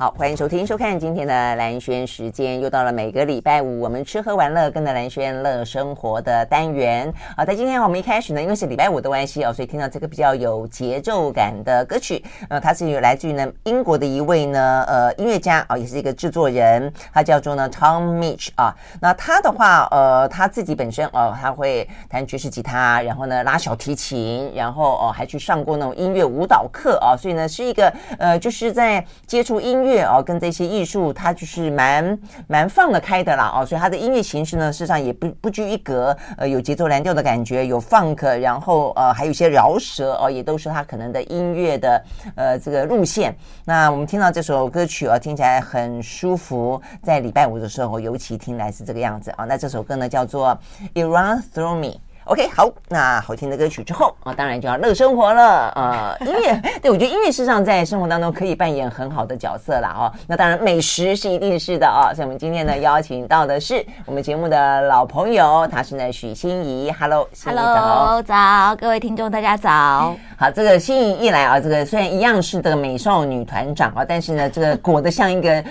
好，欢迎收听、收看今天的蓝轩时间，又到了每个礼拜五我们吃喝玩乐，跟着蓝轩乐生活的单元。好，在今天我们一开始呢，因为是礼拜五的关系哦，所以听到这个比较有节奏感的歌曲，呃，它是来自于呢英国的一位呢呃音乐家啊、哦，也是一个制作人，他叫做呢 Tom Mitch 啊。那他的话，呃，他自己本身哦，他会弹爵士吉他，然后呢拉小提琴，然后哦还去上过那种音乐舞蹈课啊、哦，所以呢是一个呃就是在接触音乐。乐哦，跟这些艺术，它就是蛮蛮放得开的啦哦，所以它的音乐形式呢，事实上也不不拘一格，呃，有节奏蓝调的感觉，有 funk，然后呃，还有一些饶舌哦，也都是它可能的音乐的呃这个路线。那我们听到这首歌曲哦，听起来很舒服，在礼拜五的时候，尤其听来是这个样子啊、哦。那这首歌呢，叫做《It Runs Through Me》。OK，好，那好听的歌曲之后啊，当然就要乐生活了。啊，音乐，对，我觉得音乐事实上在生活当中可以扮演很好的角色啦。哦。那当然，美食是一定是的啊、哦。所以，我们今天呢邀请到的是我们节目的老朋友，他是呢许欣怡。Hello，Hello，早，各位听众大家早。好，这个心仪一来啊，这个虽然一样是这个美少女团长啊，但是呢，这个裹得像一个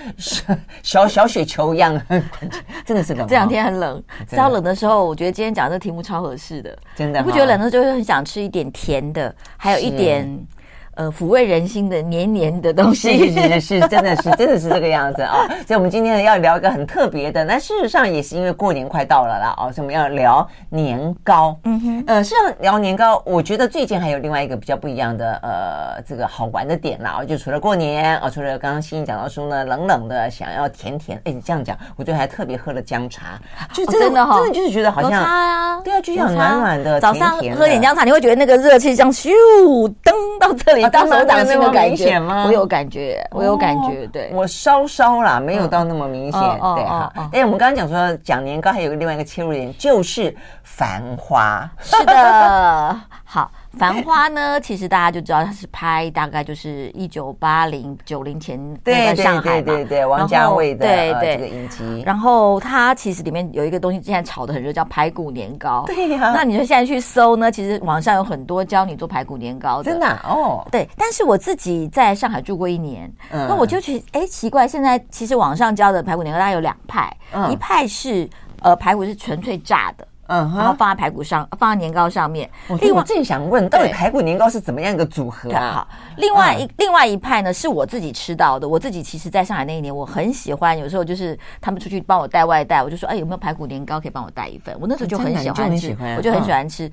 小小雪球一样，真的是冷。这两天很冷，稍冷的时候，我觉得今天讲这个题目超合适。的，真的，你不觉得冷的时候就会很想吃一点甜的，还有一点。呃，抚慰人心的黏黏的东西，是是是，真的是真的是这个样子啊！所以，我们今天呢要聊一个很特别的，那事实上也是因为过年快到了啦，哦，所以我们要聊年糕。嗯哼，呃，是要聊年糕，我觉得最近还有另外一个比较不一样的呃，这个好玩的点啦，就除了过年啊，除了刚刚欣怡讲到说呢，冷冷的想要甜甜，哎，你这样讲，我最后还特别喝了姜茶，就真的、哦、真的、哦，真的就是觉得好像啊，对啊，就像暖暖的，早上喝点姜茶，你会觉得那个热气像咻登到这里。当手掌心的感觉吗？我有感觉，我有感觉。对，我稍稍啦，没有到那么明显。对哈。哎，我们刚刚讲说讲年糕，还有另外一个切入点，就是繁花。是的，好。繁花呢，其实大家就知道它是拍大概就是一九八零九零前那个上海嘛，对对对对，王家卫的对对这个影集。然后它其实里面有一个东西，现在炒的很热，叫排骨年糕。对呀。那你就现在去搜呢，其实网上有很多教你做排骨年糕的。真的哦。对，但是我自己在上海住过一年，那我就觉得哎奇怪，现在其实网上教的排骨年糕大概有两派，一派是呃排骨是纯粹炸的。嗯，然后放在排骨上，放在年糕上面。另外，我正想问，到底排骨年糕是怎么样一个组合啊？好，另外一另外一派呢，是我自己吃到的。我自己其实在上海那一年，我很喜欢。有时候就是他们出去帮我带外带，我就说，哎，有没有排骨年糕可以帮我带一份？我那时候就很喜欢吃，我就很喜欢吃。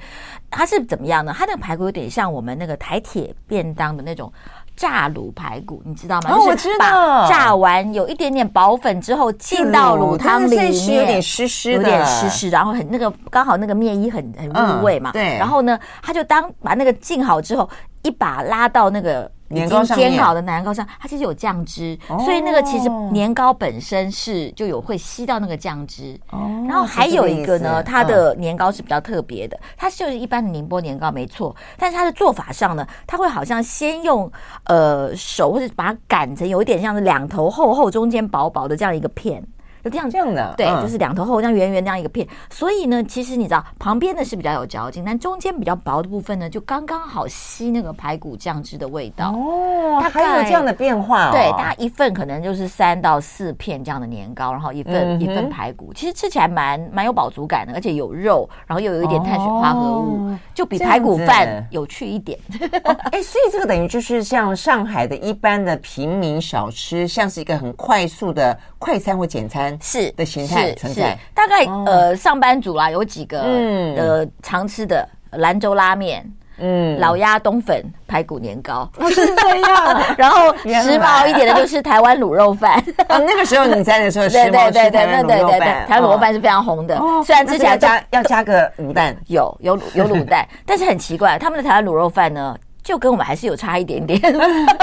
它是怎么样呢？它那个排骨有点像我们那个台铁便当的那种。炸卤排骨，你知道吗？哦，我知道。炸完有一点点薄粉之后，浸到卤汤里面，是有点湿湿的，有点湿湿，然后很那个刚好那个面衣很很入味嘛。对。然后呢，他就当把那个浸好之后，一把拉到那个。已经煎好的年糕上，它其实有酱汁，哦、所以那个其实年糕本身是就有会吸到那个酱汁。哦，然后还有一个呢，它的年糕是比较特别的，嗯、它就是一般的宁波年糕没错，但是它的做法上呢，它会好像先用呃手或者把它擀成有一点像是两头厚厚、中间薄薄的这样一个片。就这样这样的，对，嗯、就是两头厚，像圆圆那样一个片。所以呢，其实你知道，旁边的是比较有嚼劲，但中间比较薄的部分呢，就刚刚好吸那个排骨酱汁的味道。哦，它还有这样的变化哦。对，大概一份可能就是三到四片这样的年糕，然后一份、嗯、一份排骨，其实吃起来蛮蛮有饱足感的，而且有肉，然后又有一点碳水化合物，哦、就比排骨饭有趣一点。哎、哦欸，所以这个等于就是像上海的一般的平民小吃，像是一个很快速的快餐或简餐是的形态存在。大概、哦、呃，上班族啦，有几个呃常吃的兰州拉面。嗯，老鸭冬粉排骨年糕。是这样，然后 时髦一点的就是台湾卤肉饭。啊，那个时候你在的时候，对对对对对对对，台湾卤肉饭是非常红的。虽然吃起来加要加个卤蛋，有有有卤蛋，但是很奇怪，他们的台湾卤肉饭呢，就跟我们还是有差一点点。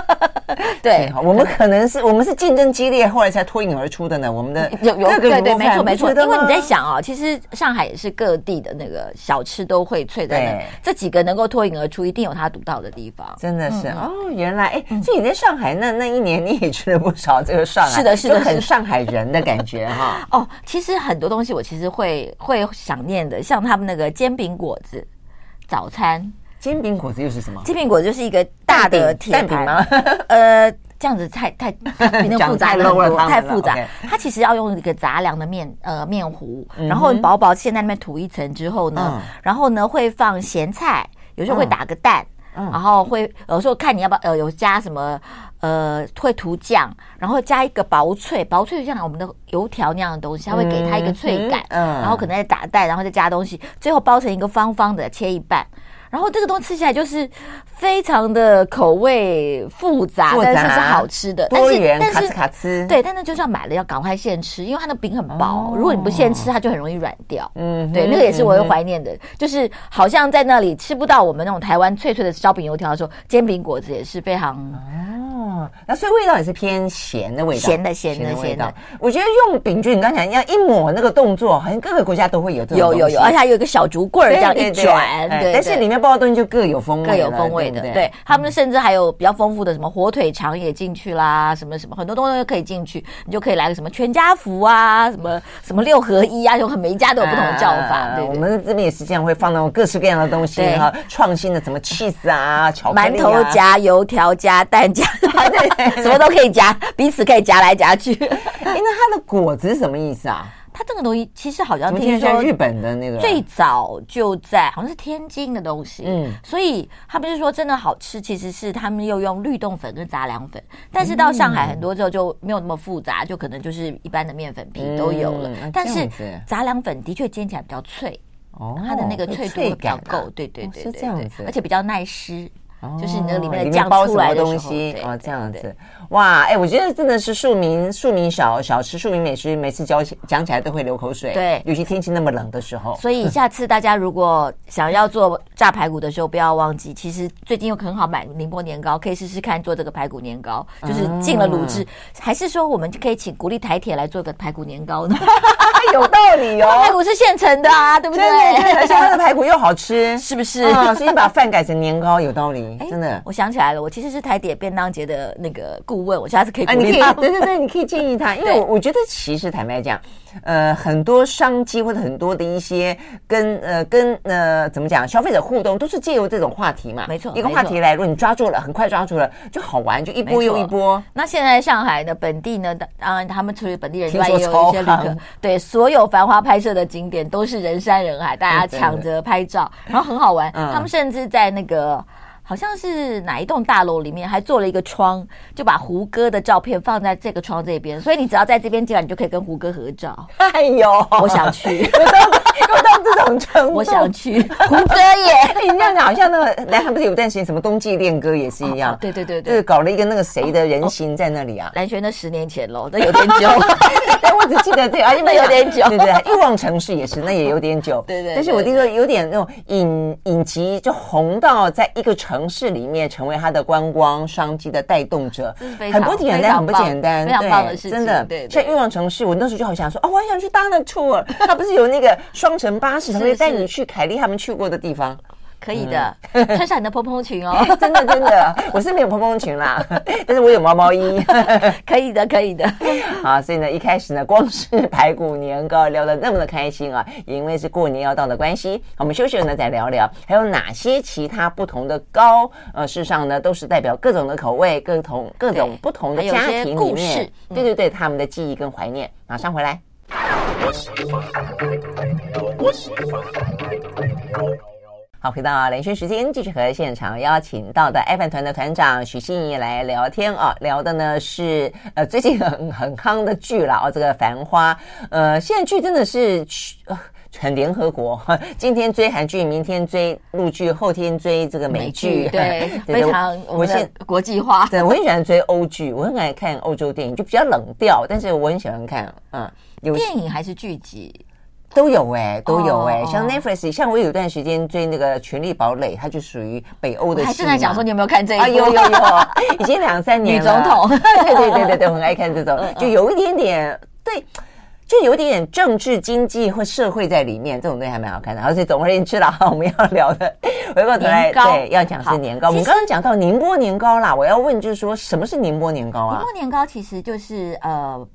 对，我们可能是我们是竞争激烈，后来才脱颖而出的呢。我们的有有对对，没错没错。因为你在想啊，其实上海也是各地的那个小吃都会缀在那，这几个能够脱颖而出，一定有它独到的地方。真的是哦，原来哎，所以你在上海那那一年，你也吃了不少这个上海，是的，是的，很上海人的感觉哈。哦，其实很多东西我其实会会想念的，像他们那个煎饼果子早餐。煎饼果子又是什么？煎饼果子就是一个大的铁蛋饼吗？呃，这样子太太 比那复杂了很多，太复杂。它其实要用一个杂粮的面呃面糊，然后薄薄先在那边涂一层之后呢，嗯、然后呢会放咸菜，有时候会打个蛋，嗯、然后会有时候看你要不要呃有加什么呃会涂酱，然后加一个薄脆，薄脆就像我们的油条那样的东西，它会给它一个脆感，嗯嗯、然后可能再打蛋，然后再加东西，最后包成一个方方的，切一半。然后这个东西吃起来就是非常的口味复杂，复杂但是是好吃的，但是但是卡吃。对，但是就算买了要赶快现吃，因为它的饼很薄，哦、如果你不现吃，它就很容易软掉。嗯，对，那个也是我会怀念的，嗯、就是好像在那里吃不到我们那种台湾脆脆的烧饼油条的时候，煎饼果子也是非常。哦，那所以味道也是偏咸的味道，咸的咸的咸的。我觉得用饼就你刚才要一抹那个动作，好像各个国家都会有这种。有有有，而且还有一个小竹棍儿这样一转，对，但是里面包的东西就各有风味，各有风味的。对，他们甚至还有比较丰富的什么火腿肠也进去啦，什么什么很多东西都可以进去，你就可以来个什么全家福啊，什么什么六合一啊，就很每一家都有不同的叫法。对，我们这边也是这样，会放那种各式各样的东西哈，创新的什么 cheese 啊，巧克力啊，馒头夹油条夹蛋夹。对，什么都可以夹，彼此可以夹来夹去。哎，那它的果子是什么意思啊？它这个东西其实好像听说日本的那个最早就在好像是天津的东西，嗯，所以他不是说真的好吃，其实是他们又用绿豆粉跟杂粮粉，但是到上海很多之后就没有那么复杂，就可能就是一般的面粉皮都有了。但是杂粮粉的确煎起来比较脆，哦，它的那个脆度会比较够，对对对对，是这样子，而且比较耐湿。就是你那里面的酱出来的东西哦，这样子哇，哎，我觉得真的是庶民庶民小小吃、庶民美食，每次讲起讲起来都会流口水。对，尤其天气那么冷的时候。所以下次大家如果想要做炸排骨的时候，不要忘记，其实最近又很好买宁波年糕，可以试试看做这个排骨年糕，就是进了卤汁。还是说我们可以请国立台铁来做个排骨年糕呢？有道理哦，排骨是现成的啊，对不对？而且它的排骨又好吃，是不是？啊，所以你把饭改成年糕，有道理。真的，我想起来了，我其实是台铁便当节的那个顾问，我下次可以鼓励他。你可以，对对对，你可以建议他，因为我我觉得其实坦白讲，呃，很多商机或者很多的一些跟呃跟呃怎么讲，消费者互动都是借由这种话题嘛，没错，一个话题来，如果你抓住了，很快抓住了，就好玩，就一波又一波。那现在上海的本地呢，当然他们除了本地人之外，也有一些旅客，对，所有繁花拍摄的景点都是人山人海，大家抢着拍照，然后很好玩。他们甚至在那个。好像是哪一栋大楼里面还做了一个窗，就把胡歌的照片放在这个窗这边，所以你只要在这边进来，你就可以跟胡歌合照。哎呦，我想去，有到这种程度，我想去胡歌耶！你这样讲，好像那个南韩不是有段时间什么冬季恋歌也是一样，哦、对对对对，就是搞了一个那个谁的人形在那里啊？蓝轩的十年前喽，那有点久。但我只记得这个，因为有点久。对对，欲望城市也是，那也有点久。对，对对。但是我听说有点那种影影集就红到在一个城市里面。成为它的观光商机的带动者，很不简单，很不简单，非常棒的事情。真的，像欲望城市，我那时候就好想说，哦，我还想去搭那 tour，他不是有那个双层巴士，可以带你去凯莉他们去过的地方。可以的，穿上你的蓬蓬裙哦。真的真的，我是没有蓬蓬裙啦，但是我有毛毛衣。可以的，可以的。好，所以呢，一开始呢，光是排骨年糕聊得那么的开心啊，也因为是过年要到的关系。我们休息了呢，再聊聊还有哪些其他不同的糕。呃，事实上呢，都是代表各种的口味，各同各种不同的家庭里面，对对对，他们的记忆跟怀念。马上回来。好，回到连线时间，继续和现场邀请到的爱饭团的团长许欣怡来聊天啊，聊的呢是呃最近很很夯的剧了哦，这个《繁花》呃，现在剧真的是呃很联合国，今天追韩剧，明天追陆剧，后天追这个美剧，对，非常我现国际化。对，我很喜欢追欧剧，我很爱看欧洲电影，就比较冷调，但是我很喜欢看，嗯，有电影还是剧集。都有哎、欸，都有哎、欸，oh, 像 Netflix，像我有段时间追那个《权力堡垒》，它就属于北欧的。我还正在讲说你有没有看这一部？啊、有有有，已经两三年了。女总统，对对对对对，我很爱看这种，就有一点点对，就有一点点政治、经济或社会在里面，这种东西还蛮好看的。而且总而言之啦，我们要聊的回过头来，对，要讲是年糕。我们刚刚讲到宁波年糕啦，我要问就是说，什么是宁波年糕啊？宁波年糕其实就是呃。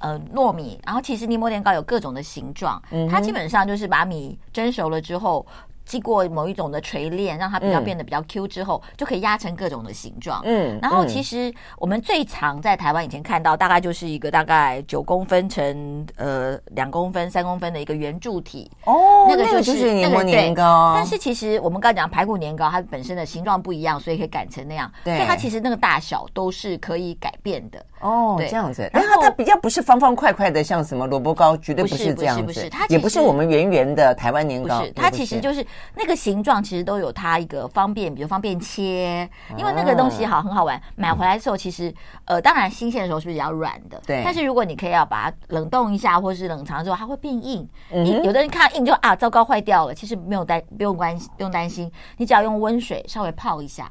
呃，糯米，然后其实宁波年糕有各种的形状，嗯、它基本上就是把米蒸熟了之后。经过某一种的锤炼，让它比较变得比较 Q 之后，嗯、就可以压成各种的形状。嗯，然后其实我们最常在台湾以前看到，大概就是一个大概九公分乘呃两公分、三公分的一个圆柱体。哦，那个就是宁波年糕。但是其实我们刚才讲排骨年糕，它本身的形状不一样，所以可以擀成那样。对，所以它其实那个大小都是可以改变的。哦，对这样子。然后它比较不是方方块块的，像什么萝卜糕，绝对不是这样子。不是，不是，它也不是我们圆圆的台湾年糕。不是，它其实就是。那个形状其实都有它一个方便，比如方便切，因为那个东西好很好玩。买回来的时候，其实呃，当然新鲜的时候是比较软的，对。但是如果你可以要把它冷冻一下，或是冷藏之后，它会变硬。你有的人看到硬就啊，糟糕，坏掉了。其实没有担不用关不用担心，你只要用温水稍微泡一下，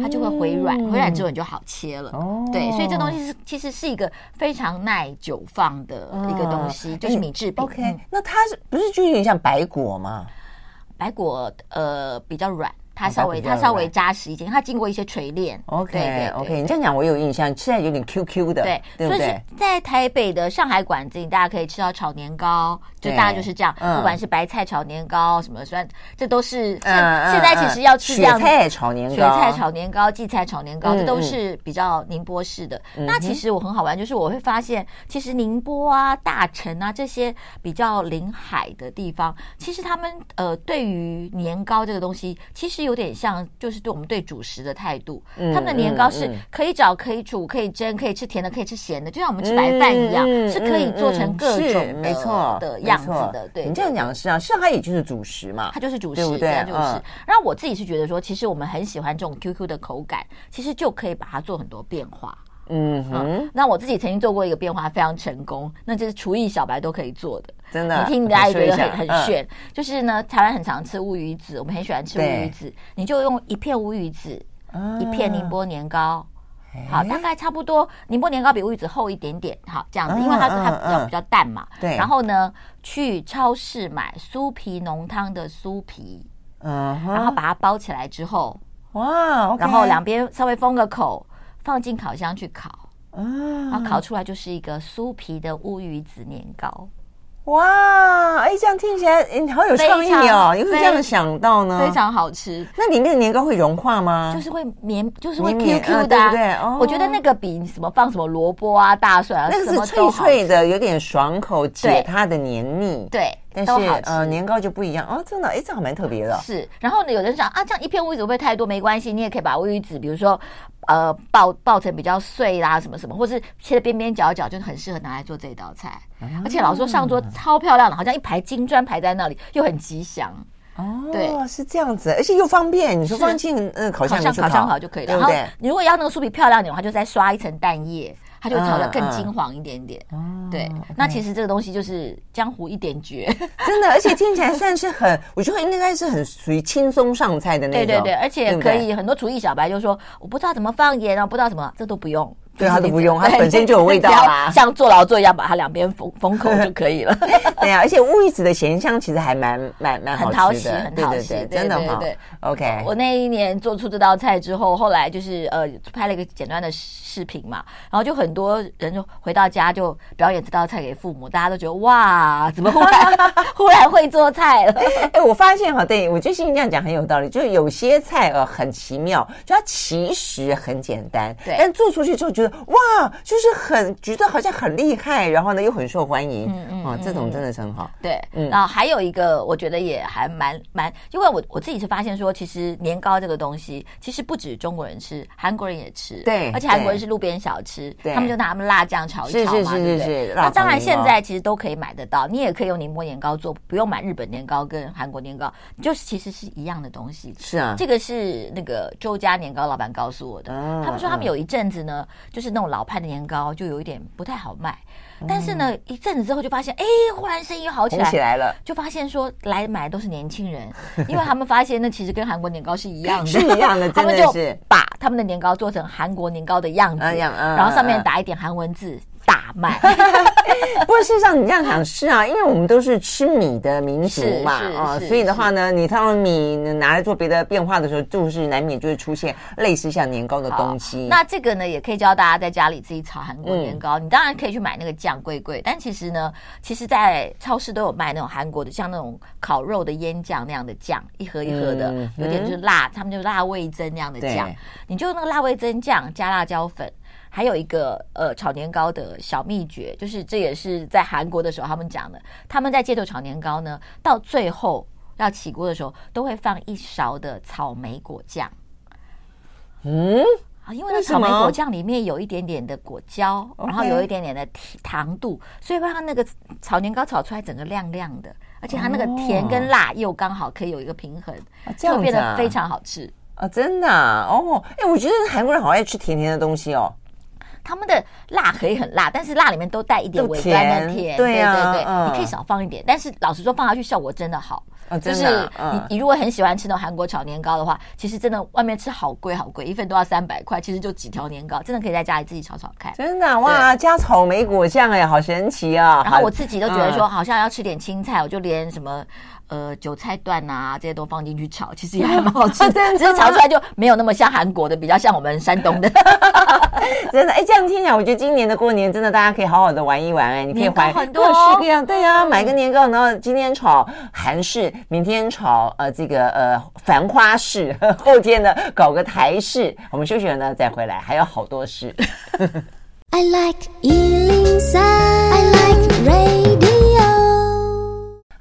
它就会回软。回软之后你就好切了。哦，对，所以这东西是其实是一个非常耐久放的一个东西，就是米制品。OK，那它是不是就有点像白果吗？白果呃比较软。它稍微它稍微扎实一点，它经过一些锤炼。OK OK，你这样讲我有印象，现在有点 QQ 的，对，对不对？就是在台北的上海馆子里，大家可以吃到炒年糕，就大家就是这样。不管是白菜炒年糕什么，虽然这都是现现在其实要吃这样。雪菜炒年糕、雪菜炒年糕、荠菜炒年糕，这都是比较宁波式的。那其实我很好玩，就是我会发现，其实宁波啊、大城啊这些比较临海的地方，其实他们呃对于年糕这个东西，其实。有点像，就是对我们对主食的态度。嗯、他们的年糕是可以找、可以煮、可以蒸、可以吃甜的、可以吃咸的，就像我们吃白饭一样，嗯、是可以做成各种的、没错的样子的。对，你这样讲是啊，是它也就是主食嘛，它就是主食，对不对？就是。嗯、然后我自己是觉得说，其实我们很喜欢这种 QQ 的口感，其实就可以把它做很多变化。嗯哼嗯，那我自己曾经做过一个变化，非常成功，那就是厨艺小白都可以做的。真的，你听大家觉得很很炫。就是呢，台湾很常吃乌鱼子，我们很喜欢吃乌鱼子，你就用一片乌鱼子，一片宁波年糕，好，大概差不多。宁波年糕比乌鱼子厚一点点，好，这样子，因为它它比较比较淡嘛。对。然后呢，去超市买酥皮浓汤的酥皮，嗯，然后把它包起来之后，哇，然后两边稍微封个口。放进烤箱去烤，然后烤出来就是一个酥皮的乌鱼子年糕。哇，哎，这样听起来，你好有创意哦！你会这样想到呢？非常好吃。那里面的年糕会融化吗？就是会绵，就是会 Q Q 的，对不对？哦。我觉得那个比什么放什么萝卜啊、大蒜啊，那个是脆脆的，有点爽口，解它的黏腻。对，但是呃，年糕就不一样哦，真的，哎，这样蛮特别的。是，然后呢，有人想啊，这样一片乌鱼子会不会太多？没关系，你也可以把乌鱼子，比如说。呃，爆爆成比较碎啦，什么什么，或是切的边边角角，就很适合拿来做这一道菜。嗯、而且老实说上桌超漂亮的，好像一排金砖排在那里，又很吉祥。哦，对，是这样子，而且又方便。你说放进呃烤箱烤，烤箱烤就可以了。对对，然后你如果要那个酥皮漂亮点的话，就再刷一层蛋液。它就炒得更金黄一点点，嗯嗯、对。哦、那其实这个东西就是江湖一点绝，真的，而且听起来算是很，我觉得应该是很属于轻松上菜的那种。对对对，而且可以很多厨艺小白就说，我不知道怎么放盐啊，不知道什么，这都不用。对，它都不用，它本身就有味道啊，像做劳作一样，把它两边封封口就可以了。对呀，而且乌鱼子的咸香其实还蛮蛮蛮很讨喜，很讨喜，真的哈。OK，我那一年做出这道菜之后，后来就是呃拍了一个简单的视频嘛，然后就很多人就回到家就表演这道菜给父母，大家都觉得哇，怎么忽然 忽然会做菜了？哎，我发现哈，对我觉得心怡这样讲很有道理，就是有些菜呃很奇妙，就它其实很简单，对，但做出去之后觉得哇，就是很觉得好像很厉害，然后呢又很受欢迎，嗯嗯，啊，这种真的是很好。对，嗯，然后还有一个我觉得也还蛮蛮，因为我我自己是发现说，其实年糕这个东西其实不止中国人吃，韩国人也吃，对，而且韩国人是路边小吃，他们就拿他们辣酱炒一炒嘛，对不对？那当然现在其实都可以买得到，你也可以用宁波年糕做，不用买日本年糕跟韩国年糕，就是其实是一样的东西。是啊，这个是那个周家年糕老板告诉我的，他们说他们有一阵子呢，就是那种老派的年糕就有一点不太好卖。但是呢，一阵子之后就发现，哎，忽然生意好起来，起来了，就发现说来买都是年轻人，因为他们发现那其实跟韩国年糕是一样的，是一样的，他们就把他们的年糕做成韩国年糕的样子，然后上面打一点韩文字。大卖，不过事实上你这样想是啊，因为我们都是吃米的民族嘛，啊，所以的话呢，你他们米拿来做别的变化的时候，就是难免就会出现类似像年糕的东西。那这个呢，也可以教大家在家里自己炒韩国年糕。嗯、你当然可以去买那个酱，贵贵，但其实呢，其实在超市都有卖那种韩国的，像那种烤肉的腌酱那样的酱，一盒一盒的，嗯、有点就是辣，他们就是辣味噌那样的酱，你就那个辣味噌酱加辣椒粉。还有一个呃炒年糕的小秘诀，就是这也是在韩国的时候他们讲的。他们在街头炒年糕呢，到最后要起锅的时候，都会放一勺的草莓果酱。嗯，啊，因为那草莓果酱里面有一点点的果胶，然后有一点点的糖度，所以会让那个炒年糕炒出来整个亮亮的，而且它那个甜跟辣又刚好可以有一个平衡，就变得非常好吃啊！真的哦，哎，我觉得韩国人好爱吃甜甜的东西哦。他们的辣可以很辣，但是辣里面都带一点微甘的甜，对对对，你可以少放一点，但是老实说放下去效果真的好。就是你你如果很喜欢吃那种韩国炒年糕的话，其实真的外面吃好贵好贵，一份都要三百块，其实就几条年糕，真的可以在家里自己炒炒看。真的哇，加草莓果酱哎，好神奇啊！然后我自己都觉得说，好像要吃点青菜，我就连什么。呃，韭菜段啊，这些都放进去炒，其实也还蛮好吃的。只是炒出来就没有那么像韩国的，比较像我们山东的。真的，哎，这样听起来，我觉得今年的过年真的大家可以好好的玩一玩。哎，你可以买各式各样，对呀，买个年糕，然后今天炒韩式，明天炒呃这个呃繁花式，后天呢搞个台式。我们休息了呢再回来，还有好多事。I like 103, I like radio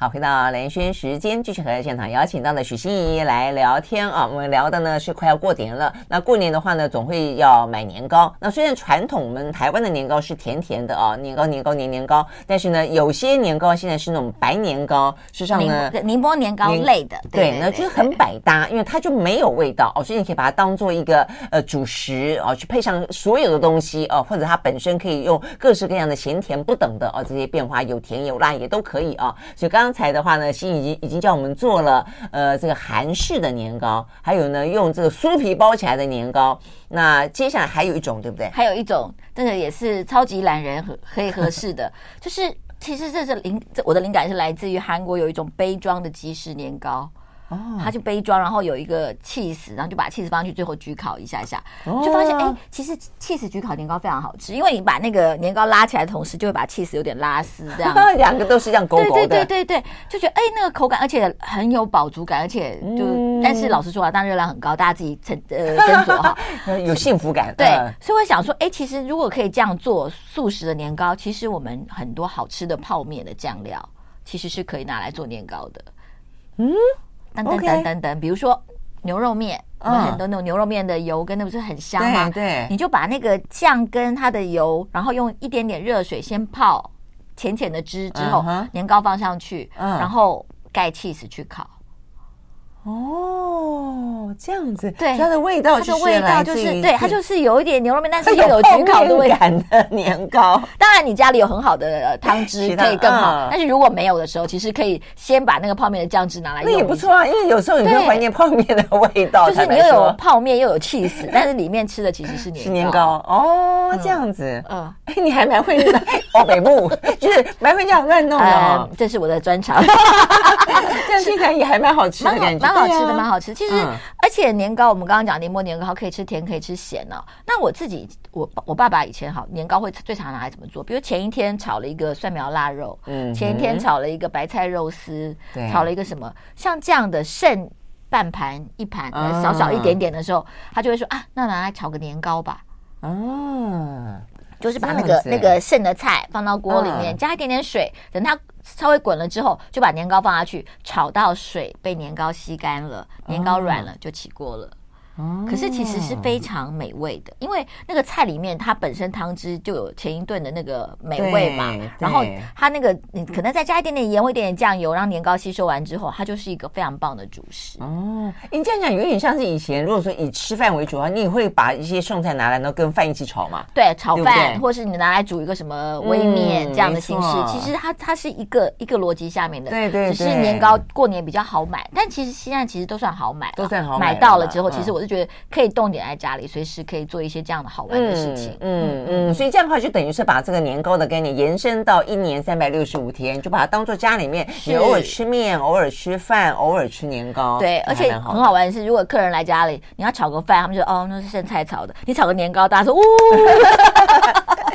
好，回到蓝轩时间，继续和现场邀请到的许心怡来聊天啊。我们聊的呢是快要过年了，那过年的话呢，总会要买年糕。那虽然传统我们台湾的年糕是甜甜的啊，年糕年糕年年糕，但是呢，有些年糕现在是那种白年糕，事实上呢，宁波年糕类的，对，那就是很百搭，因为它就没有味道哦，所以你可以把它当做一个呃主食哦，去配上所有的东西哦，或者它本身可以用各式各样的咸甜不等的哦这些变化，有甜有辣也都可以啊。所以刚刚。才的话呢，新已经已经叫我们做了呃这个韩式的年糕，还有呢用这个酥皮包起来的年糕。那接下来还有一种，对不对？还有一种，这个也是超级懒人和可以合适的，就是其实这是灵，这我的灵感是来自于韩国有一种杯装的即食年糕。哦，它就杯装，然后有一个起司，然后就把起司放上去，最后焗烤一下一下，就发现哎，其实起司焗烤年糕非常好吃，因为你把那个年糕拉起来的同时，就会把起司有点拉丝，这样 两个都是这样勾勾的，对对对对，就觉得哎，那个口感，而且很有饱足感，而且就，嗯、但是老实说啊，当然热量很高，大家自己斟 呃斟酌哈，有幸福感。对，所以我想说，哎，其实如果可以这样做素食的年糕，其实我们很多好吃的泡面的酱料，其实是可以拿来做年糕的。嗯。等等等等等，比如说牛肉面，很多那种牛肉面的油跟那不是很香吗？对，你就把那个酱跟它的油，然后用一点点热水先泡浅浅的汁，之后年糕放上去，然后盖 cheese 去烤。哦，这样子，对，它的味道，它的味道就是，对，它就是有一点牛肉面，但是又有焗烤的味道的年糕。当然，你家里有很好的汤汁可以更好，但是如果没有的时候，其实可以先把那个泡面的酱汁拿来。那也不错啊，因为有时候你会怀念泡面的味道，就是你又有泡面又有起司，但是里面吃的其实是年是年糕。哦，这样子，嗯，哎，你还蛮会的哦，北部就是蛮会这样乱弄的，这是我的专长。这样听起来也还蛮好吃的感觉，蛮好吃的，蛮好吃。其实，而且年糕，我们刚刚讲年末年糕，可以吃甜，可以吃咸哦。那我自己，我我爸爸以前好年糕会最常拿来怎么做？比如前一天炒了一个蒜苗腊肉，嗯，前一天炒了一个白菜肉丝，炒了一个什么，像这样的剩半盘一盘小小一点点的时候，他就会说啊，那拿来炒个年糕吧。哦，就是把那个那个剩的菜放到锅里面，加一点点水，等它。稍微滚了之后，就把年糕放下去，炒到水被年糕吸干了，年糕软了就起锅了。可是其实是非常美味的，因为那个菜里面它本身汤汁就有前一顿的那个美味嘛，然后它那个你可能再加一点点盐或一点点酱油，让年糕吸收完之后，它就是一个非常棒的主食。哦，你这样讲有点像是以前，如果说以吃饭为主的话，你也会把一些剩菜拿来，然后跟饭一起炒嘛？对，炒饭，或是你拿来煮一个什么微面这样的形式，其实它它是一个一个逻辑下面的。对对，只是年糕过年比较好买，但其实现在其实都算好买，都算好买。买到了之后，其实我。就觉得可以动点在家里，随时可以做一些这样的好玩的事情。嗯嗯，嗯，所以这样的话就等于是把这个年糕的概念延伸到一年三百六十五天，就把它当做家里面，你偶尔吃面，偶尔吃饭，偶尔吃年糕。对，而且很好玩的是，如果客人来家里，你要炒个饭，他们就哦，那是剩菜炒的。你炒个年糕，大家说呜。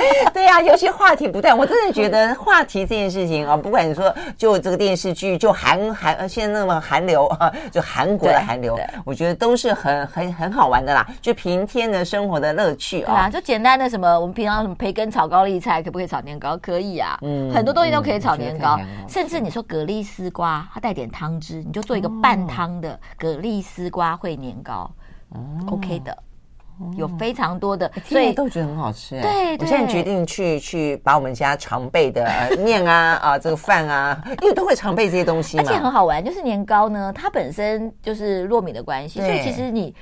对呀，尤其话题不断，我真的觉得话题这件事情啊，不管你说就这个电视剧，就韩韩现在那么韩流啊，就韩国的韩流，我觉得都是很很很好玩的啦，就平添的生活的乐趣啊。啊，就简单的什么，我们平常什么培根炒高丽菜，可不可以炒年糕？可以啊，嗯，很多东西都可以炒年糕，甚至你说蛤蜊丝瓜，它带点汤汁，你就做一个半汤的蛤蜊丝瓜烩年糕，嗯，OK 的。有非常多的，所以都觉得很好吃。对，我现在决定去去把我们家常备的 面啊啊这个饭啊，因为都会常备这些东西嘛。而且很好玩，就是年糕呢，它本身就是糯米的关系，所以其实你。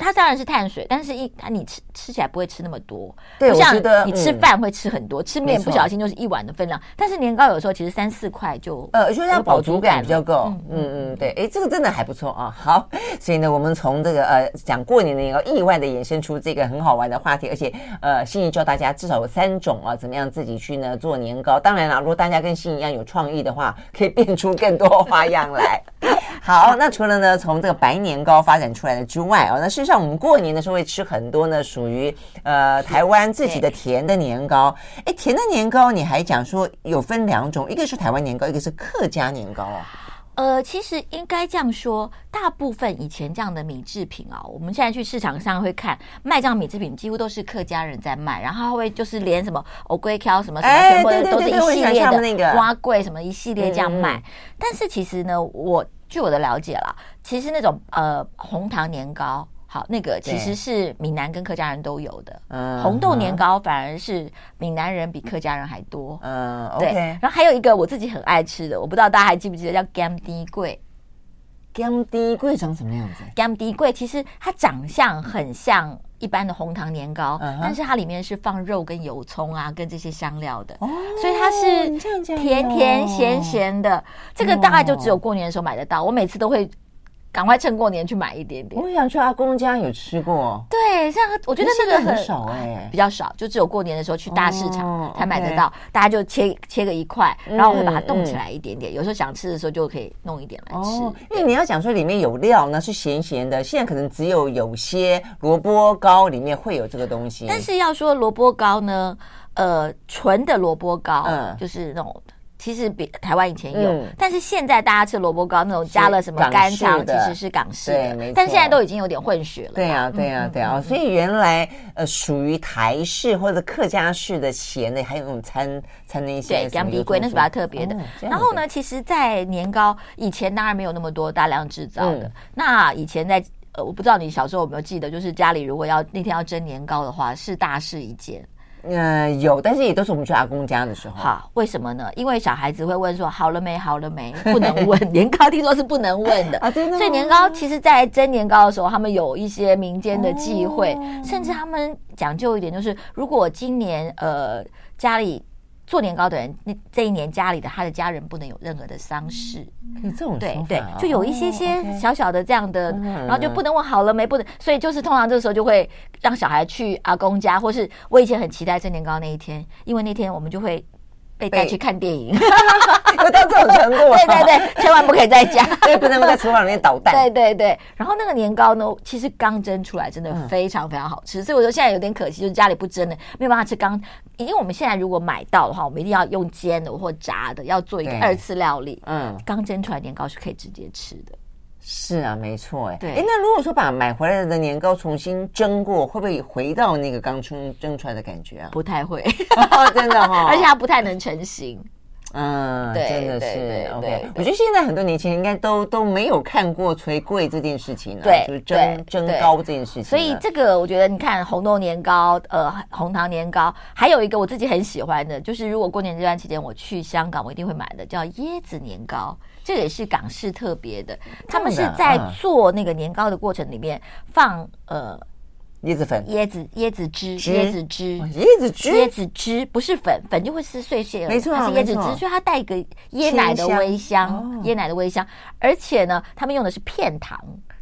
它当然是碳水，但是一它你吃吃起来不会吃那么多。对，不像我觉得你吃饭会吃很多，嗯、吃面不小心就是一碗的分量。但是年糕有时候其实三四块就呃，就是它饱足感比较够。嗯嗯嗯，对，哎，这个真的还不错啊。好，所以呢，我们从这个呃讲过年的年糕，意外的衍生出这个很好玩的话题，而且呃，心怡教大家至少有三种啊，怎么样自己去呢做年糕。当然了，如果大家跟心怡一样有创意的话，可以变出更多花样来。好，那除了呢从这个白年糕发展出来的之外啊，那事实上我们过年的时候会吃很多呢，属于呃台湾自己的甜的年糕。哎，甜的年糕你还讲说有分两种，一个是台湾年糕，一个是客家年糕啊。呃，其实应该这样说，大部分以前这样的米制品啊，我们现在去市场上会看卖这样米制品，几乎都是客家人在卖，然后会就是连什么藕龟挑什么什么，全部都 是一系列的那个碗粿什么一系列这样卖。嗯、但是其实呢，我。据我的了解啦，其实那种呃红糖年糕，好，那个其实是闽南跟客家人都有的。嗯，红豆年糕反而是闽南人比客家人还多。嗯，对。然后还有一个我自己很爱吃的，我不知道大家还记不记得叫 gam 低贵。甘低贵长什么样子？？gam 低贵其实它长相很像。一般的红糖年糕，但是它里面是放肉跟油葱啊，跟这些香料的，所以它是甜甜咸咸的。这个大概就只有过年的时候买得到，我每次都会。赶快趁过年去买一点点。我想去阿公家有吃过。对，像我觉得那个很少哎，比较少，就只有过年的时候去大市场才买得到。大家就切切个一块，然后我会把它冻起来一点点。有时候想吃的时候就可以弄一点来吃。因为你要讲说里面有料呢，是咸咸的。现在可能只有有些萝卜糕里面会有这个东西。但是要说萝卜糕呢，呃，纯的萝卜糕，嗯，就是那种。其实比台湾以前有，嗯、但是现在大家吃萝卜糕那种加了什么干肠，其实是港式的，对，但现在都已经有点混血了。对呀、啊，对呀、啊，对啊。所以原来呃属于台式或者客家式的咸的，还有那种餐餐那些，对，羊鼻龟那是比较特别的。哦、然后呢，其实，在年糕以前当然没有那么多大量制造的。嗯、那以前在呃，我不知道你小时候有没有记得，就是家里如果要那天要蒸年糕的话，是大事一件。呃，有，但是也都是我们去阿公家的时候。好，为什么呢？因为小孩子会问说好了没，好了没，不能问年糕，听说是不能问的 啊。真的。所以年糕其实，在蒸年糕的时候，他们有一些民间的忌讳，哦、甚至他们讲究一点，就是如果今年呃家里。做年糕的人，那这一年家里的他的家人不能有任何的丧事。有这种对对，就有一些些小小的这样的，然后就不能问好了没，不能，所以就是通常这个时候就会让小孩去阿公家，或是我以前很期待蒸年糕那一天，因为那天我们就会。被带去看电影，有到这种程度？对对对，千万不可以在家，对，不能够在厨房里面捣蛋。对对对，然后那个年糕呢，其实刚蒸出来真的非常非常好吃，所以我说现在有点可惜，就是家里不蒸的，没有办法吃刚，因为我们现在如果买到的话，我们一定要用煎的或炸的，要做一个二次料理。嗯，刚蒸出来年糕是可以直接吃的。是啊，没错哎。对，哎，那如果说把买回来的年糕重新蒸过，会不会回到那个刚蒸蒸出来的感觉啊？不太会，真的哈，而且它不太能成型。嗯，真的是 OK。我觉得现在很多年轻人应该都都没有看过炊粿这件事情了，对，就是蒸蒸糕这件事情。所以这个我觉得，你看红豆年糕，呃，红糖年糕，还有一个我自己很喜欢的，就是如果过年这段期间我去香港，我一定会买的，叫椰子年糕。这也是港式特别的，他们是在做那个年糕的过程里面放呃椰子粉、椰子椰子汁、椰子汁、椰子汁、椰子汁，不是粉，粉就会撕碎屑，没错，它是椰子汁，所以它带一个椰奶的微香，椰奶的微香，而且呢，他们用的是片糖。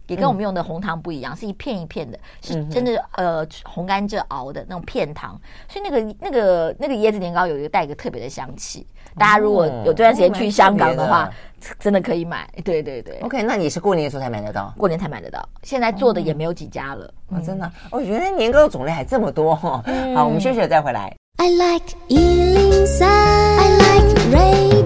也跟我们用的红糖不一样，嗯、是一片一片的，是真的呃红甘蔗熬的那种片糖，所以那个那个那个椰子年糕有一个带一个特别的香气。大家如果有这段时间去香港的话，的真的可以买。对对对，OK，那你是过年的时候才买得到？过年才买得到，现在做的也没有几家了。哦嗯、真的，哦，原来年糕的种类还这么多哈、哦。嗯、好，我们休息了再回来。I like 103, I like radio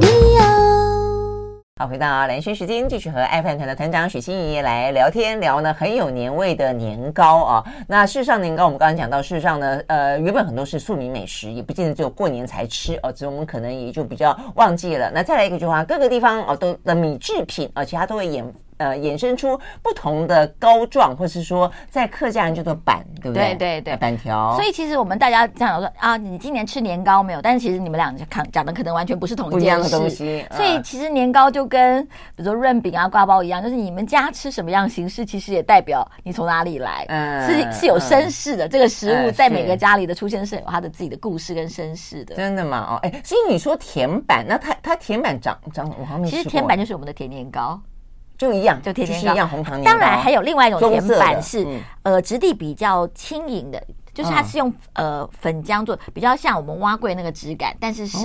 好，回到蓝轩时间，继续和爱饭团的团长许欣怡来聊天聊呢，很有年味的年糕啊。那事实上，年糕我们刚刚讲到，事实上呢，呃，原本很多是庶民美食，也不见得只有过年才吃哦，只是我们可能也就比较忘记了。那再来一个句话，各个地方哦都的米制品啊，其他都会演。呃，衍生出不同的膏状，或是说在客家人叫做板，对不对？对对对，板条。所以其实我们大家这样说啊，你今年吃年糕没有？但是其实你们俩讲讲的可能完全不是同一件事。不一样的东西。所以其实年糕就跟比如说润饼啊、挂包一样，就是你们家吃什么样形式，其实也代表你从哪里来，嗯，是是有身世的。这个食物在每个家里的出现是有它的自己的故事跟身世的。真的吗？哦，哎，所以你说甜板，那它它甜板长长，我好像没。其实甜板就是我们的甜年糕。就一样，就甜甜糕一样，红糖年糕。当然还有另外一种甜板是，呃，质地比较轻盈的，就是它是用呃粉浆做，比较像我们挖桂那个质感，但是是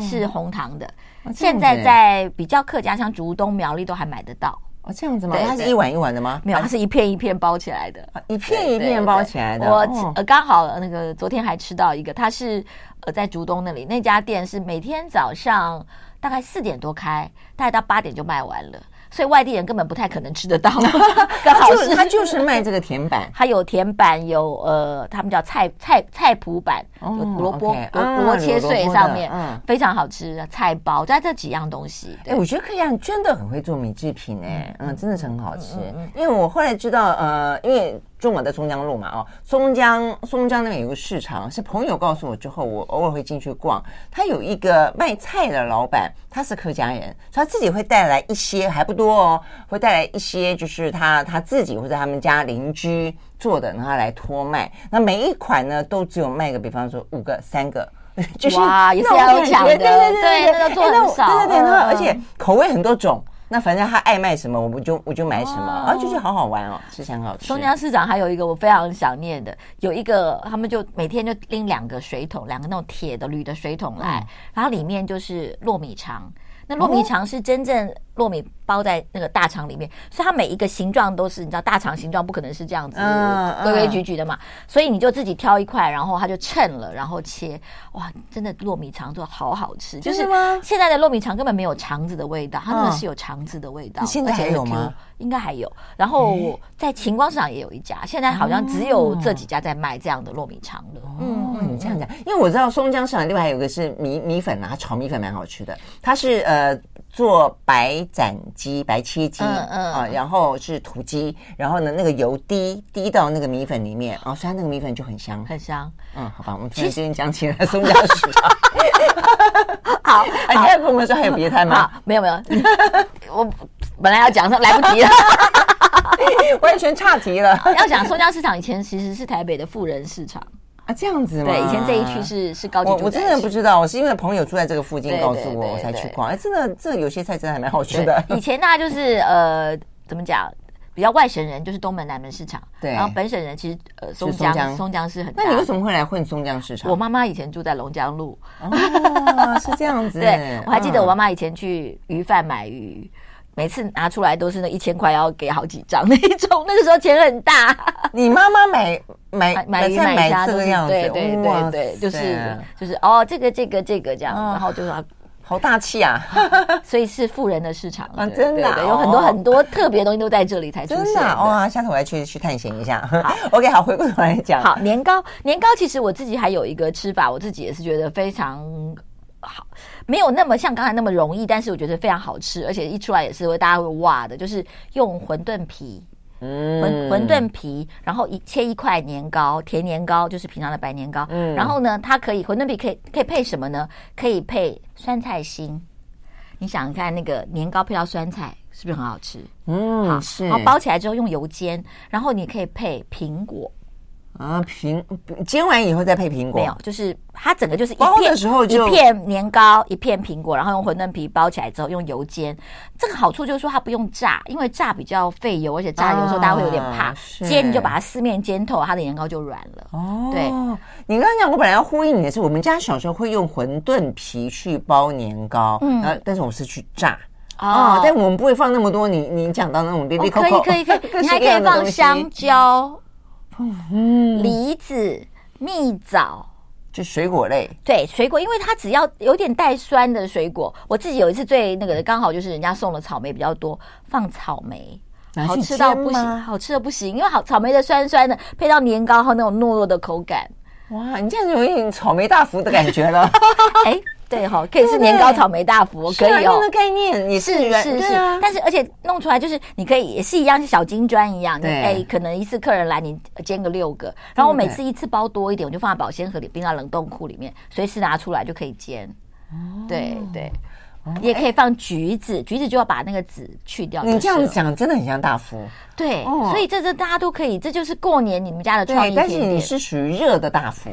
是红糖的。现在在比较客家，像竹东、苗栗都还买得到。哦，这样子吗？它是一碗一碗的吗？没有，它是一片一片包起来的，一片一片包起来的。我呃刚好那个昨天还吃到一个，它是呃在竹东那里那家店是每天早上大概四点多开，大概到八点就卖完了。所以外地人根本不太可能吃得到，刚好是他就是卖这个甜板，他有甜板，有呃，他们叫菜菜菜脯板，有萝卜萝卜切碎上面，嗯，非常好吃。菜包就这几样东西。哎，我觉得客家人真的很会做米制品哎，嗯，真的是很好吃。因为我后来知道，呃，因为。中国在松江路嘛，哦，松江松江那边有个市场，是朋友告诉我之后，我偶尔会进去逛。他有一个卖菜的老板，他是客家人，所以他自己会带来一些，还不多哦，会带来一些，就是他他自己或者他们家邻居做的，然后来托卖。那每一款呢，都只有卖个，比方说五个、三个，就是哇，也是要抢的，对对对对，那个做很少，对对对，而且口味很多种。那反正他爱卖什么，我们就我就买什么，啊，就觉得好好玩哦，吃起来很好吃。松江市长还有一个我非常想念的，有一个他们就每天就拎两个水桶，两个那种铁的铝的水桶来，然后里面就是糯米肠。那糯米肠是真正糯米包在那个大肠里面，所以它每一个形状都是，你知道大肠形状不可能是这样子规规矩矩的嘛，所以你就自己挑一块，然后它就称了，然后切，哇，真的糯米肠做好好吃，就是现在的糯米肠根本没有肠子的味道，它那个是有肠子的味道，现在还有吗？应该还有。然后我在秦光市场也有一家，现在好像只有这几家在卖这样的糯米肠了。嗯，你这样讲，因为我知道松江市场另外还有一个是米米粉啊，炒米粉蛮好吃的，它是呃。做白斩鸡、白切鸡，嗯嗯啊，然后是土鸡，然后呢，那个油滴滴到那个米粉里面，哦，所以它那个米粉就很香，很香。嗯，好吧，我们今天讲起了松江市场。好，你还跟我们说还有别菜吗？没有没有，我本来要讲，说来不及了，完全岔题了。要讲松江市场以前其实是台北的富人市场。啊，这样子吗？对，以前这一区是是高级。我我真的不知道，我是因为朋友住在这个附近告诉我，我才去逛。哎，真的，这有些菜真的还蛮好吃的。以前呢，就是呃，怎么讲，比较外省人就是东门南门市场，对。然后本省人其实呃松江松江是很大。那你为什么会来混松江市场？我妈妈以前住在龙江路。哦，是这样子。对，我还记得我妈妈以前去鱼贩买鱼。每次拿出来都是那一千块要给好几张那一种，那个时候钱很大。你妈妈买买买菜买这个样子，对对对对，就是就是哦，这个这个这个这样，然后就说好大气啊，所以是富人的市场啊，真的有很多很多特别的东西都在这里才出现。真的哇，下次我要去去探险一下。OK，好，回过头来讲，好年糕，年糕其实我自己还有一个吃法，我自己也是觉得非常。好，没有那么像刚才那么容易，但是我觉得非常好吃，而且一出来也是会大家会哇的，就是用馄饨皮，嗯，馄馄饨皮，然后一切一块年糕，甜年糕就是平常的白年糕，嗯，然后呢，它可以馄饨皮可以可以配什么呢？可以配酸菜心，你想看那个年糕配到酸菜，是不是很好吃？嗯，好，是，然后包起来之后用油煎，然后你可以配苹果。啊，苹煎完以后再配苹果，没有，就是它整个就是一片的时候就一片年糕，一片苹果，然后用馄饨皮包起来之后用油煎。这个好处就是说它不用炸，因为炸比较费油，而且炸有时候大家会有点怕。啊、煎你就把它四面煎透，它的年糕就软了。哦，对，你刚刚讲，我本来要呼应你的是，我们家小时候会用馄饨皮去包年糕，嗯，但是我是去炸。哦，哦，但我们不会放那么多。你你讲到那种滴滴扣扣，可以可以可以，你还可以放香蕉。嗯，梨子、蜜枣，就水果类。对，水果，因为它只要有点带酸的水果。我自己有一次最那个的，刚好就是人家送的草莓比较多，放草莓，好吃到不行，好吃的不行。因为好草莓的酸酸的，配到年糕和那种糯糯的口感，哇，你这样有一点草莓大福的感觉了。哎。对哈，可以是年糕草莓大福，可以哦。的概念也是是是，但是而且弄出来就是你可以也是一样，像小金砖一样。对，哎，可能一次客人来你煎个六个，然后我每次一次包多一点，我就放在保鲜盒里，冰到冷冻库里面，随时拿出来就可以煎。哦对对，也可以放橘子，橘子就要把那个籽去掉。你这样子讲真的很像大福。对，所以这这大家都可以，这就是过年你们家的创意。但是你是属于热的大福，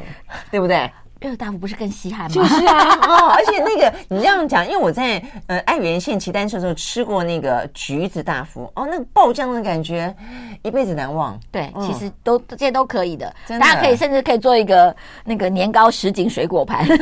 对不对？热大福不是更稀罕吗？就是啊，哦，而且那个你这样讲，因为我在呃爱媛县骑单车的时候吃过那个橘子大福，哦，那个爆浆的感觉一辈子难忘。对，其实都这些都可以的，大家可以甚至可以做一个那个年糕什锦水果盘。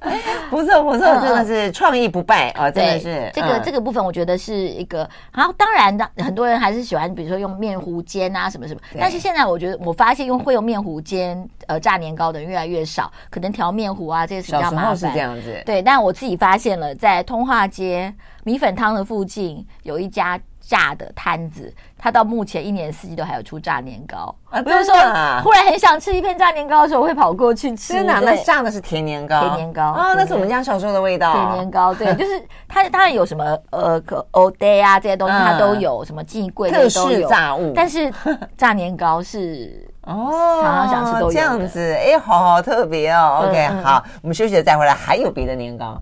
不错不错，真的是创意不败啊！真的是这个这个部分，我觉得是一个。然后当然的，很多人还是喜欢，比如说用面糊煎啊什么什么。但是现在我觉得，我发现用会用面糊煎呃炸年糕的人越来越少，可能调面糊啊这些是比较麻烦。是这样子。对，但我自己发现了，在通化街米粉汤的附近有一家。炸的摊子，他到目前一年四季都还有出炸年糕。啊，比如说忽然很想吃一片炸年糕的时候，我会跑过去吃。真的，那炸的是甜年糕。甜年糕啊，那是我们家小时候的味道。甜年糕，对，就是它当然有什么呃，可欧黛啊这些东西，它都有什么寄贵的都有。炸物，但是炸年糕是哦，常常想吃都有。这样子，哎，好好特别哦。OK，好，我们休息了再回来，还有别的年糕。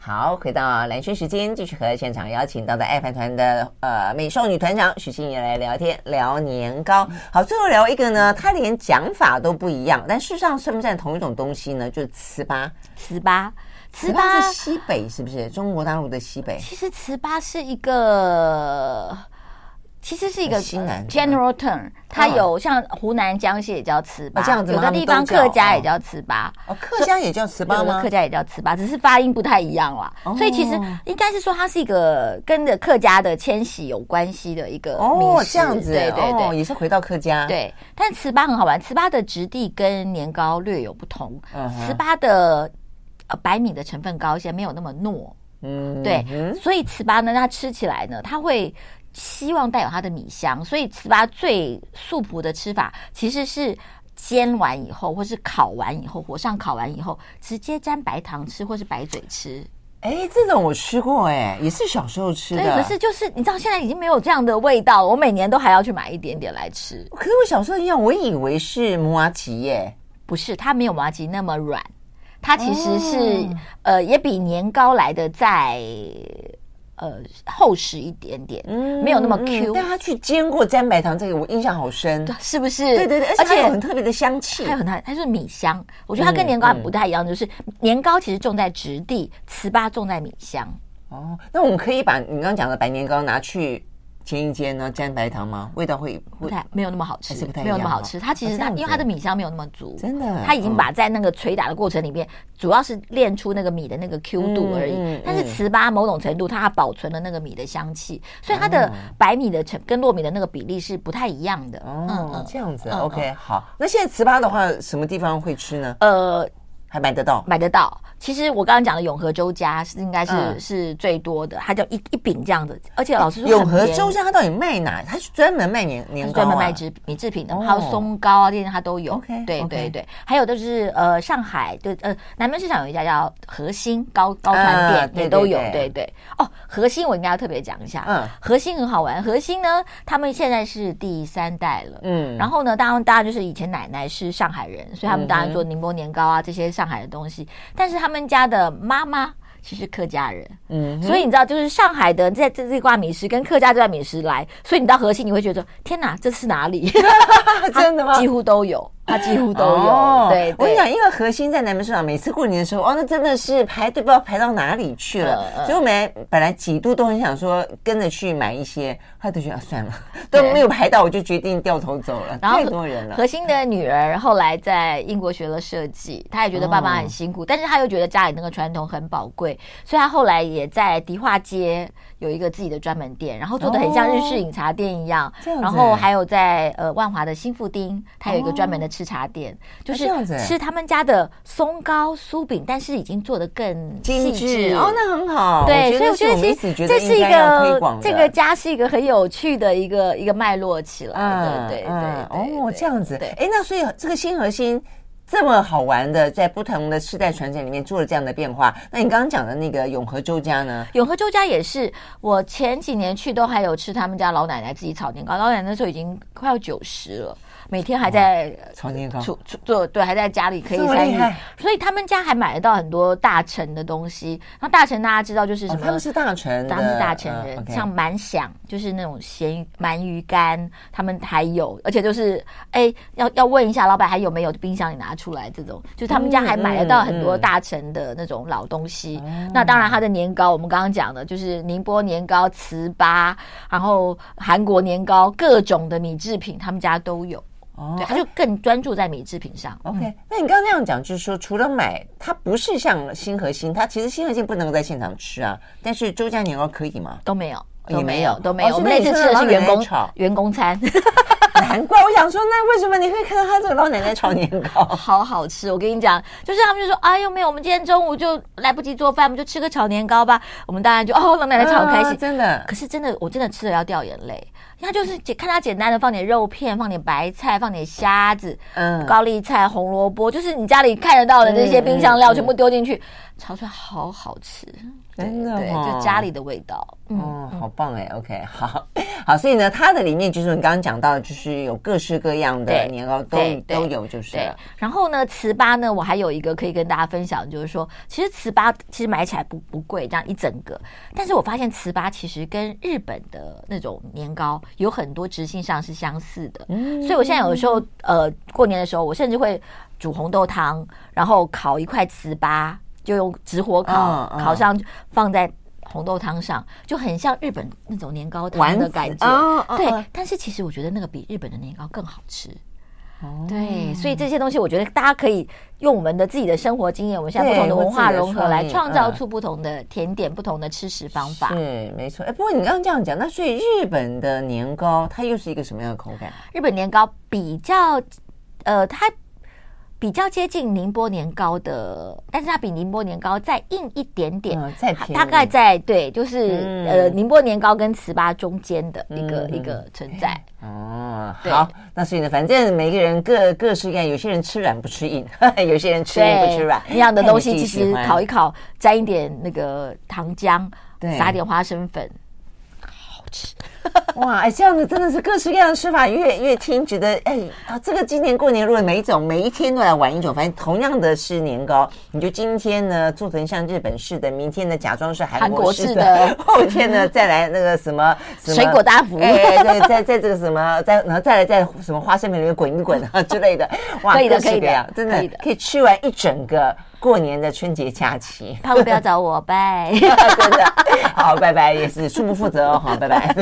好，回到蓝轩时间，继续和现场邀请到的爱饭团的呃美少女团长许欣怡来聊天，聊年糕。好，最后聊一个呢，它连讲法都不一样，但事实上算不算同一种东西呢？就是糍粑，糍粑，糍粑是西北是不是？中国大陆的西北？其实糍粑是一个。其实是一个 general term，它有像湖南、江西也叫糍粑，这样子，有的地方客家也叫糍粑。哦，客家也叫糍粑吗？客家也叫糍粑，只是发音不太一样啦。所以其实应该是说，它是一个跟着客家的迁徙有关系的一个哦，这样子，对对对，也是回到客家。对，但糍粑很好玩，糍粑的质地跟年糕略有不同。糍粑的呃白米的成分高一些，没有那么糯。嗯，对，所以糍粑呢，它吃起来呢，它会。希望带有它的米香，所以糍粑最素朴的吃法其实是煎完以后，或是烤完以后，火上烤完以后，直接沾白糖吃，或是白嘴吃。哎，这种我吃过，哎，也是小时候吃的。对，可是就是你知道，现在已经没有这样的味道了。我每年都还要去买一点点来吃。可是我小时候一样，我以为是麻吉耶，不是，它没有麻吉那么软，它其实是、哦、呃，也比年糕来的再。呃，厚实一点点，嗯，没有那么 Q。但他去煎过沾白糖，这个我印象好深，是不是？对对对，而且有很特别的香气，还有很它它是米香。我觉得它跟年糕不太一样，就是年糕其实重在质地，糍粑重在米香。哦，那我们可以把你刚刚讲的白年糕拿去。煎一煎呢，沾白糖吗？味道会不太没有那么好吃，没有那么好吃。它其实它因为它的米香没有那么足，真的，它已经把在那个捶打的过程里面，主要是练出那个米的那个 Q 度而已。但是糍粑某种程度它保存了那个米的香气，所以它的白米的成跟糯米的那个比例是不太一样的。哦，这样子，OK，好。那现在糍粑的话，什么地方会吃呢？呃，还买得到，买得到。其实我刚刚讲的永和周家是应该是、嗯、是最多的，它叫一一饼这样子，而且老师说永和周家它到底卖哪？它是专门卖年年糕、啊，专门卖制米制品的，还有松糕啊这些它都有。OK，对对对，还有就是呃上海的呃南门市场有一家叫核心高高团店、嗯、也都有，对对，对，对哦，核心我应该要特别讲一下，嗯，核心很好玩，核心呢他们现在是第三代了，嗯，然后呢当然大家就是以前奶奶是上海人，所以他们当然做宁波年糕啊这些上海的东西，但是他们家的。妈妈其实客家人，嗯，所以你知道，就是上海的这这这挂米食跟客家这挂米食来，所以你到河西你会觉得，天哪，这是哪里？真的吗？几乎都有。它几乎都有，哦、对，对。我跟你讲，因为核心在南门市场，每次过年的时候，哦，那真的是排队，不知道排到哪里去了。呃、所以我们本来几度都很想说跟着去买一些，后来都觉得算了，都没有排到，我就决定掉头走了。然后太多人了。核心的女儿后来在英国学了设计，她也觉得爸爸很辛苦，哦、但是她又觉得家里那个传统很宝贵，所以她后来也在迪化街有一个自己的专门店，然后做的很像日式饮茶店一样。哦、然后还有在呃万华的新富町，它有一个专门的。吃茶店就是吃他们家的松糕酥饼，但是已经做的更精致哦，那很好。对，所以我觉得其实这是一个这个家是一个很有趣的一个一个脉络起来的，对对对。哦，这样子。哎，那所以这个新核心这么好玩的，在不同的世代传承里面做了这样的变化。那你刚刚讲的那个永和周家呢？永和周家也是，我前几年去都还有吃他们家老奶奶自己炒年糕，老奶奶那时候已经快要九十了。每天还在炒年糕，做对，还在家里可以参与，所以他们家还买得到很多大成的东西。然后大成大家知道就是什么？他们是大成，他们是大成人，像满享就是那种咸鳗鱼干，他们还有，而且就是哎，要要问一下老板还有没有冰箱里拿出来这种，就是他们家还买得到很多大成的那种老东西。那当然，他的年糕我们刚刚讲的就是宁波年糕、糍粑，然后韩国年糕，各种的米制品，他们家都有。哦，对，他就更专注在米制品上。OK，嗯，那你刚刚那样讲，就是说除了买，它不是像新和心，它其实新和心不能够在现场吃啊，但是周家年糕可以吗？都没有，也没有，都没有。我们那次吃的是员工员工餐。难怪我想说，那为什么你会看到他这个老奶奶炒年糕？好好吃！我跟你讲，就是他们就说，哎呦没有，我们今天中午就来不及做饭，我们就吃个炒年糕吧。我们当然就哦，老奶奶炒开心，真的。可是真的，我真的吃了要掉眼泪。他就是简看他简单的放点肉片，放点白菜，放点虾子，嗯，高丽菜、红萝卜，就是你家里看得到的这些冰箱料，全部丢进去，炒出来好好吃。真的，对，就家里的味道，嗯，好棒哎，OK，好，好，所以呢，它的里面就是你刚刚讲到，就是有各式各样的年糕都都有，就是对。然后呢，糍粑呢，我还有一个可以跟大家分享，就是说，其实糍粑其实买起来不不贵，这样一整个，但是我发现糍粑其实跟日本的那种年糕有很多直性上是相似的，所以我现在有的时候，呃，过年的时候，我甚至会煮红豆汤，然后烤一块糍粑。就用直火烤，哦、烤上放在红豆汤上，就很像日本那种年糕汤的感觉。对，哦、但是其实我觉得那个比日本的年糕更好吃。哦、对，所以这些东西我觉得大家可以用我们的自己的生活经验，我们现在不同的文化融合来创造出不同的甜点、嗯、不同的吃食方法。是没错。哎，不过你刚刚这样讲，那所以日本的年糕它又是一个什么样的口感？日本年糕比较，呃，它。比较接近宁波年糕的，但是它比宁波年糕再硬一点点，嗯、再，大概在对，就是、嗯、呃宁波年糕跟糍粑中间的一个、嗯、一个存在。哦，好，那所以呢，反正每个人各各式各样，有些人吃软不吃硬，有些人吃硬不吃软，一样的东西 其实烤一烤，沾一点那个糖浆，撒一点花生粉。哇，哎，这样子真的是各式各样的吃法，越越听觉得，哎啊，这个今年过年如果每一种每一天都来玩一种，反正同样的是年糕，你就今天呢做成像日本式的，明天呢假装是韩国式的，后天呢再来那个什么，水果大福，哎，对，在在这个什么，再然后再来在什么花生米里面滚一滚啊之类的，哇，可以的，可以的，真的可以吃完一整个过年的春节假期。他们不要找我，拜，真的，好，拜拜，也是恕不负责哦，好，拜拜。